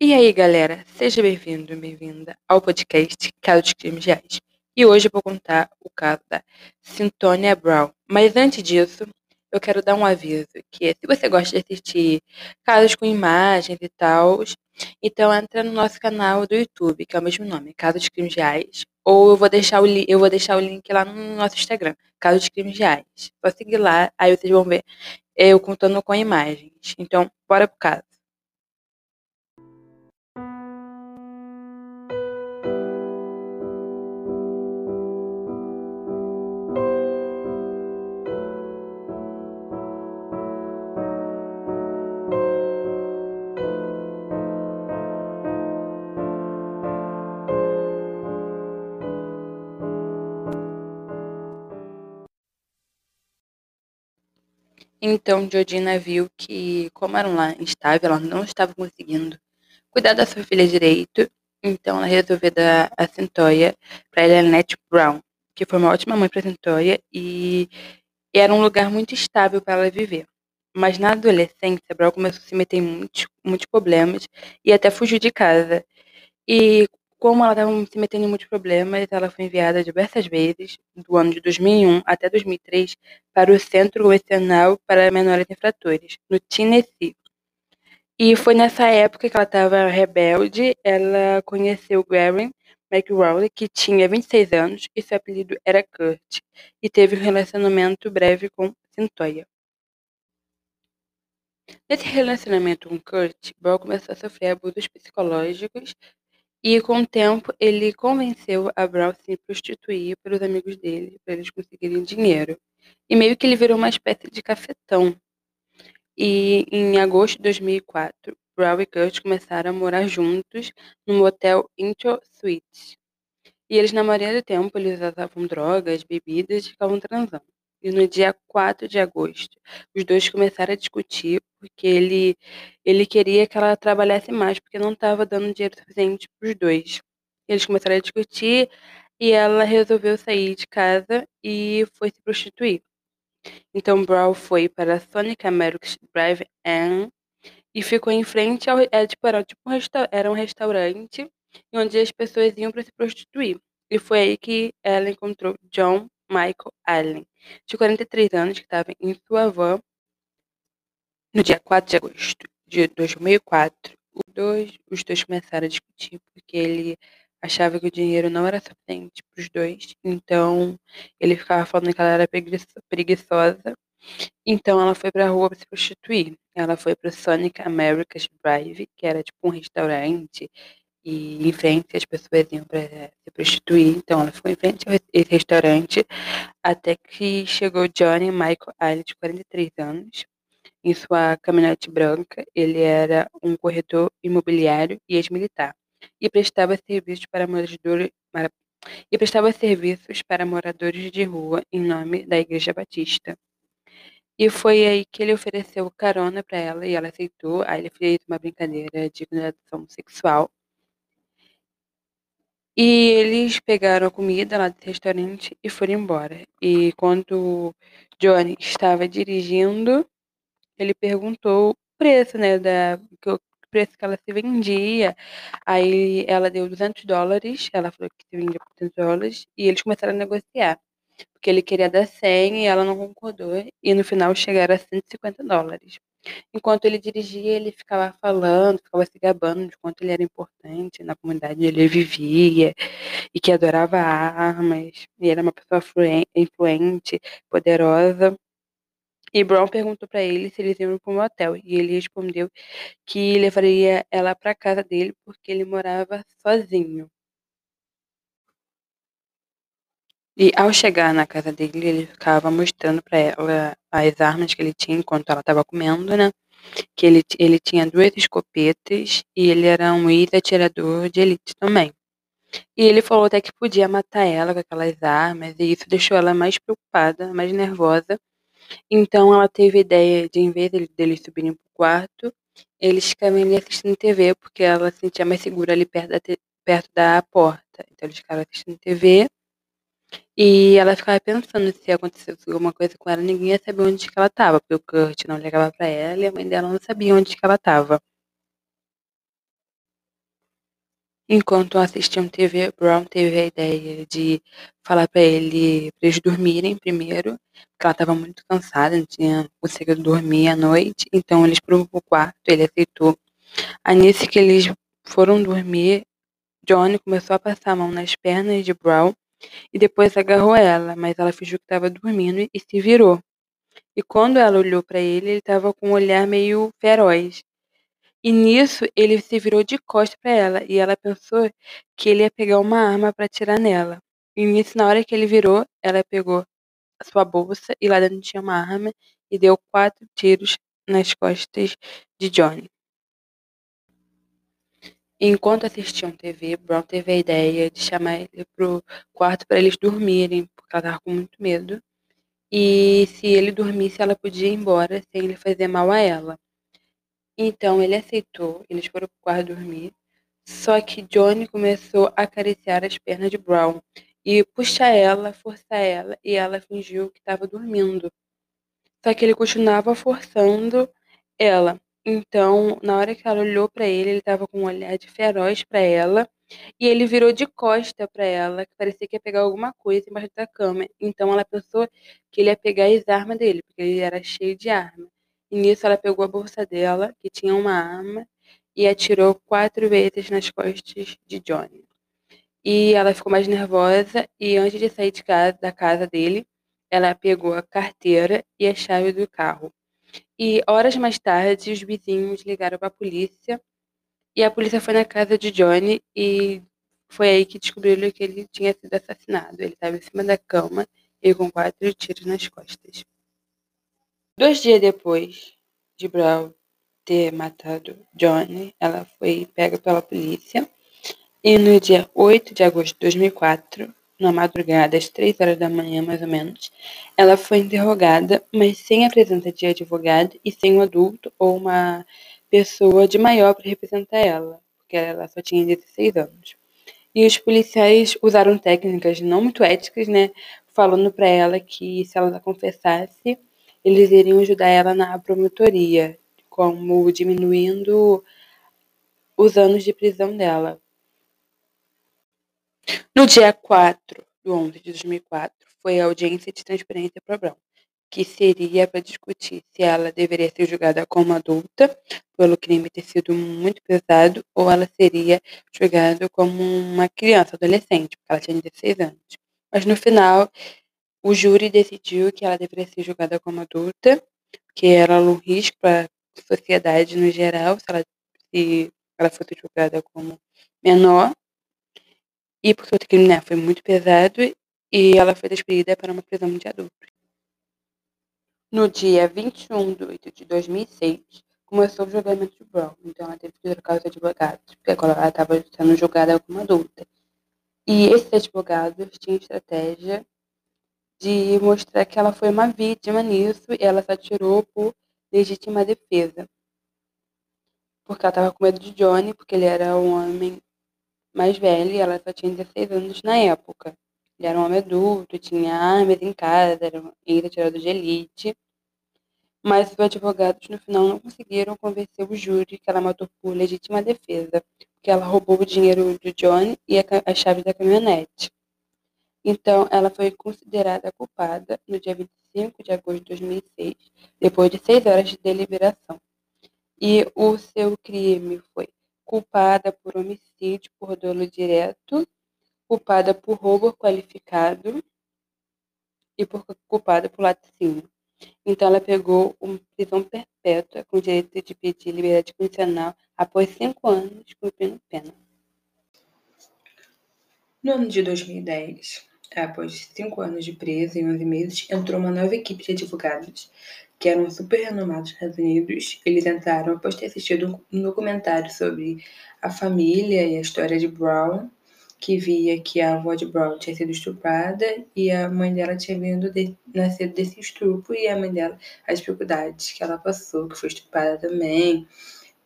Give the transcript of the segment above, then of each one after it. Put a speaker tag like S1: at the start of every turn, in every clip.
S1: E aí, galera, seja bem-vindo, bem-vinda ao podcast Caso de Crimes Reais. E hoje eu vou contar o caso da Cintônia Brown. Mas antes disso, eu quero dar um aviso, que se você gosta de assistir casos com imagens e tal, então entra no nosso canal do YouTube, que é o mesmo nome, Caso de Crimes Reais, ou eu vou deixar o, eu vou deixar o link lá no nosso Instagram, Caso de Crimes Reais. Só seguir lá, aí vocês vão ver eu contando com imagens. Então, bora pro caso. Então Georgina viu que, como era uma instável, ela não estava conseguindo cuidar da sua filha direito, então ela resolveu dar a Centoia para Elenette Brown, que foi uma ótima mãe para Centoia e era um lugar muito estável para ela viver. Mas na adolescência, Brown começou a se meter em muitos, muitos problemas e até fugiu de casa. E como ela estava se metendo em muitos problemas, ela foi enviada diversas vezes, do ano de 2001 até 2003, para o Centro Correcional para Menores Infratores, no Tennessee. E foi nessa época que ela estava rebelde, ela conheceu Gary McRowley, que tinha 26 anos e seu apelido era Kurt, e teve um relacionamento breve com Cynthia. Nesse relacionamento com Kurt, Ball começou a sofrer abusos psicológicos e com o tempo ele convenceu a Brown a se prostituir para os amigos dele, para eles conseguirem dinheiro. E meio que ele virou uma espécie de cafetão. E em agosto de 2004, Brown e Kurt começaram a morar juntos no motel Intro Suites. E eles, na maioria do tempo, eles usavam drogas, bebidas e ficavam transando. E no dia 4 de agosto, os dois começaram a discutir porque ele, ele queria que ela trabalhasse mais, porque não estava dando dinheiro suficiente para os dois. Eles começaram a discutir e ela resolveu sair de casa e foi se prostituir. Então Brown foi para Sonic American Drive In e ficou em frente ao. Era, tipo, era, tipo um, resta, era um restaurante onde as pessoas iam para se prostituir. E foi aí que ela encontrou John Michael Allen, de 43 anos, que estava em sua van no dia 4 de agosto de 2004. Os dois, os dois começaram a discutir porque ele achava que o dinheiro não era suficiente para os dois, então ele ficava falando que ela era preguiçosa. Então ela foi para a rua para se prostituir. Ela foi para o Sonic America's Drive, que era tipo um restaurante e em frente as pessoas iam para se prostituir. Então ela ficou em frente a esse restaurante até que chegou Johnny Michael Allen, de 43 anos, em sua caminhonete branca. Ele era um corretor imobiliário e ex-militar e prestava serviços para moradores e prestava serviços para moradores de rua em nome da Igreja Batista. E foi aí que ele ofereceu carona para ela e ela aceitou. Aí ele fez uma brincadeira de condenação sexual e eles pegaram a comida lá do restaurante e foram embora. E quando Johnny estava dirigindo, ele perguntou o preço, né, da, o preço que ela se vendia. Aí ela deu 200 dólares, ela falou que se vendia por 200 dólares, e eles começaram a negociar. Porque ele queria dar 100 e ela não concordou, e no final chegaram a 150 dólares. Enquanto ele dirigia, ele ficava falando, ficava se gabando de quanto ele era importante na comunidade onde ele vivia e que adorava armas, e era uma pessoa influente, poderosa. E Brown perguntou para ele se eles iam para um hotel, e ele respondeu que levaria ela para casa dele porque ele morava sozinho. E ao chegar na casa dele, ele ficava mostrando para ela as armas que ele tinha enquanto ela estava comendo, né? Que ele, ele tinha duas escopetas e ele era um ex-atirador de elite também. E ele falou até que podia matar ela com aquelas armas, e isso deixou ela mais preocupada, mais nervosa. Então ela teve a ideia de, em vez deles dele subirem pro quarto, eles ficavam ali assistindo TV, porque ela se sentia mais segura ali perto da, perto da porta. Então eles ficaram assistindo TV. E ela ficava pensando se acontecesse alguma coisa com ela, ninguém ia saber onde que ela estava, porque o Kurt não ligava para ela e a mãe dela não sabia onde que ela estava. Enquanto assistiam TV, Brown teve a ideia de falar para ele para eles dormirem primeiro, porque ela estava muito cansada, não tinha conseguido dormir à noite, então eles foram pro quarto, ele aceitou. Aí nisso que eles foram dormir, Johnny começou a passar a mão nas pernas de Brown e depois agarrou ela, mas ela fingiu que estava dormindo e se virou. E quando ela olhou para ele, ele estava com um olhar meio feroz. E nisso ele se virou de costas para ela e ela pensou que ele ia pegar uma arma para atirar nela. E nisso, na hora que ele virou, ela pegou a sua bolsa e lá dentro tinha uma arma e deu quatro tiros nas costas de Johnny. Enquanto assistiam TV, Brown teve a ideia de chamar ele pro quarto para eles dormirem, porque ela estava com muito medo. E se ele dormisse, ela podia ir embora sem ele fazer mal a ela. Então ele aceitou, eles foram pro quarto dormir. Só que Johnny começou a acariciar as pernas de Brown e puxar ela, forçar ela, e ela fingiu que estava dormindo. Só que ele continuava forçando ela. Então, na hora que ela olhou para ele, ele estava com um olhar de feroz para ela, e ele virou de costa para ela, que parecia que ia pegar alguma coisa embaixo da cama. Então ela pensou que ele ia pegar as armas dele, porque ele era cheio de arma. E nisso ela pegou a bolsa dela, que tinha uma arma, e atirou quatro vezes nas costas de Johnny. E ela ficou mais nervosa e antes de sair de casa, da casa dele, ela pegou a carteira e a chave do carro. E horas mais tarde, os vizinhos ligaram para a polícia e a polícia foi na casa de Johnny e foi aí que descobriram que ele tinha sido assassinado. Ele estava em cima da cama e com quatro tiros nas costas. Dois dias depois de Brown ter matado Johnny, ela foi pega pela polícia e no dia 8 de agosto de 2004 na madrugada, às três horas da manhã, mais ou menos, ela foi interrogada, mas sem a presença de advogado e sem um adulto ou uma pessoa de maior para representar ela, porque ela só tinha 16 anos. E os policiais usaram técnicas não muito éticas, né, falando para ela que se ela confessasse, eles iriam ajudar ela na promotoria, como diminuindo os anos de prisão dela. No dia 4 de 11 de 2004, foi a audiência de transparência para Brown, que seria para discutir se ela deveria ser julgada como adulta, pelo crime ter sido muito pesado, ou ela seria julgada como uma criança, adolescente, porque ela tinha 16 anos. Mas no final, o júri decidiu que ela deveria ser julgada como adulta, que era um risco para a sociedade no geral, se ela, se ela fosse julgada como menor, e porque o crime né, foi muito pesado e ela foi despedida para uma prisão de adultos. No dia 21 de 8 de 2006, começou o julgamento de Brown, então ela teve que trocar os advogados, porque agora ela estava sendo julgada como adulta. E esses advogados tinham estratégia de mostrar que ela foi uma vítima nisso e ela só tirou por legítima defesa. Porque ela estava com medo de Johnny, porque ele era um homem mais velho e ela só tinha 16 anos na época. Ele era um homem adulto, tinha armas em casa, era ainda tirado de elite. Mas os advogados no final não conseguiram convencer o júri que ela matou por legítima defesa, porque ela roubou o dinheiro de Johnny e a, a chave da caminhonete. Então, ela foi considerada culpada no dia 25 de agosto de 2006, depois de seis horas de deliberação. E o seu crime foi culpada por homicídio por dolo direto, culpada por roubo qualificado e por culpada por laticínio. Então, ela pegou uma prisão perpétua com direito de pedir liberdade condicional após cinco anos cumprindo pena. No ano de 2010, após cinco anos de presa e 11 meses, entrou uma nova equipe de advogados que eram super renomados nos Estados Unidos. Eles entraram após ter assistido um documentário sobre a família e a história de Brown, que via que a avó de Brown tinha sido estuprada e a mãe dela tinha vindo de, nascido desse estupro e a mãe dela as dificuldades que ela passou, que foi estuprada também.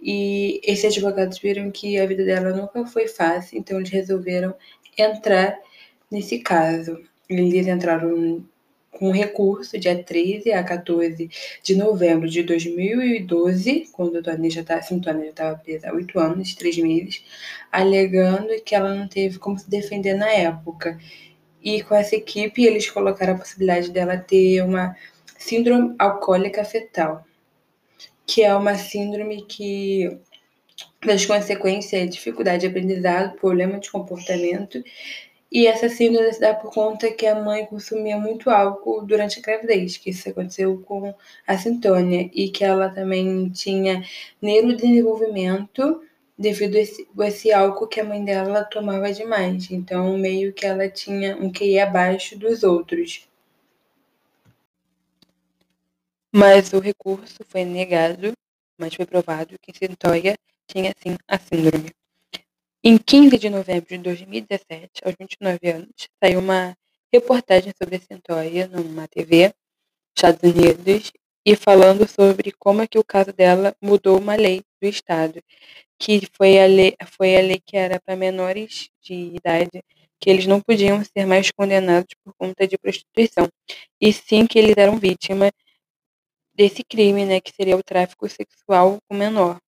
S1: E esses advogados viram que a vida dela nunca foi fácil, então eles resolveram entrar nesse caso. Eles entraram com recurso dia 13 a 14 de novembro de 2012, quando a Tony já estava assim, já estava presa há oito anos, três meses, alegando que ela não teve como se defender na época. E com essa equipe, eles colocaram a possibilidade dela ter uma síndrome alcoólica fetal, que é uma síndrome que das consequências é dificuldade de aprendizado, problema de comportamento e essa síndrome se dá por conta que a mãe consumia muito álcool durante a gravidez, que isso aconteceu com a Sintônia, e que ela também tinha neurodesenvolvimento devido a esse, a esse álcool que a mãe dela tomava demais. Então, meio que ela tinha um QI abaixo dos outros. Mas o recurso foi negado, mas foi provado que Sintoia tinha sim a síndrome. Em 15 de novembro de 2017, aos 29 anos, saiu uma reportagem sobre a Centoia numa TV, Estados Unidos, e falando sobre como é que o caso dela mudou uma lei do estado, que foi a lei, foi a lei que era para menores de idade, que eles não podiam ser mais condenados por conta de prostituição, e sim que eles eram vítimas desse crime, né, que seria o tráfico sexual com menor.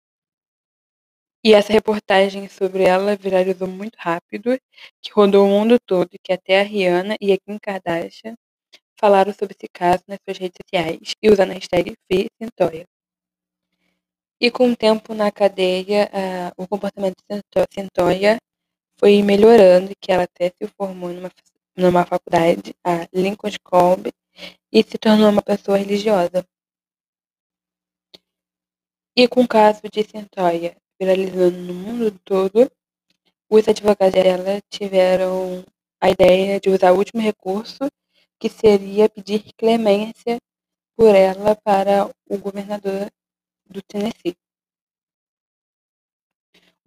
S1: E essa reportagem sobre ela viralizou muito rápido, que rodou o mundo todo, que até a Rihanna e a Kim Kardashian falaram sobre esse caso nas suas redes sociais e usando a hashtag FreeCintoia. E com o tempo na cadeia, uh, o comportamento de Cintoia foi melhorando, que ela até se formou numa, numa faculdade, a Lincoln College, e se tornou uma pessoa religiosa. E com o caso de Cintoia viralizando no mundo todo, os advogados dela tiveram a ideia de usar o último recurso, que seria pedir clemência por ela para o governador do Tennessee.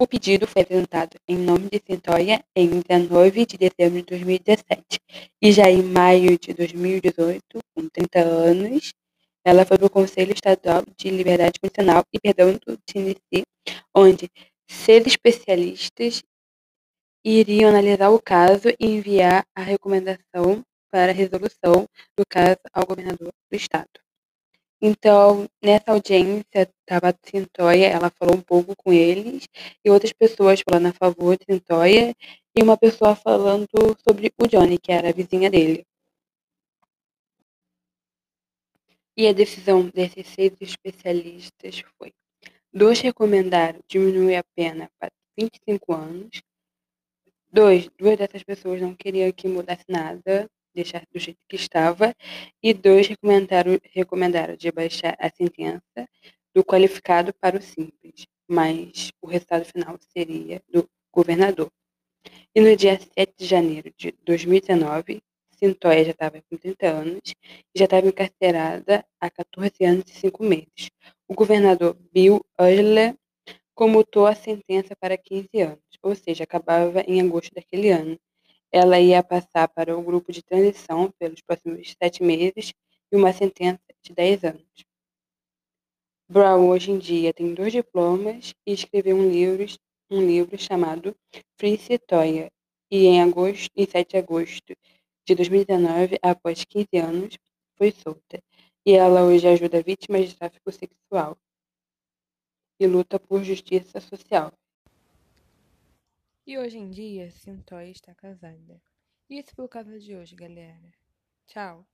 S1: O pedido foi apresentado em nome de Centoia em 19 de dezembro de 2017 e já em maio de 2018, com 30 anos, ela foi para o Conselho Estadual de Liberdade Condicional e Perdão do Tennessee, onde seis especialistas iriam analisar o caso e enviar a recomendação para resolução do caso ao governador do estado. Então, nessa audiência, estava a Cintoia, ela falou um pouco com eles, e outras pessoas falando a favor de Cintoia, e uma pessoa falando sobre o Johnny, que era a vizinha dele. E a decisão desses seis especialistas foi: dois recomendaram diminuir a pena para 25 anos, dois, duas dessas pessoas não queriam que mudasse nada, deixar do jeito que estava, e dois recomendaram, recomendaram de baixar a sentença do qualificado para o simples, mas o resultado final seria do governador. E no dia 7 de janeiro de 2019, Cintoia já estava com 30 anos e já estava encarcerada há 14 anos e 5 meses. O governador Bill Euler comutou a sentença para 15 anos, ou seja, acabava em agosto daquele ano. Ela ia passar para o grupo de transição pelos próximos sete meses e uma sentença de 10 anos. Brown hoje em dia tem dois diplomas e escreveu um livro, um livro chamado Free Citoya, e em agosto, em 7 de agosto de 2019, após 15 anos, foi solta, e ela hoje ajuda vítimas de tráfico sexual e luta por justiça social. E hoje em dia, Sintoy está casada. Isso por causa de hoje, galera. Tchau!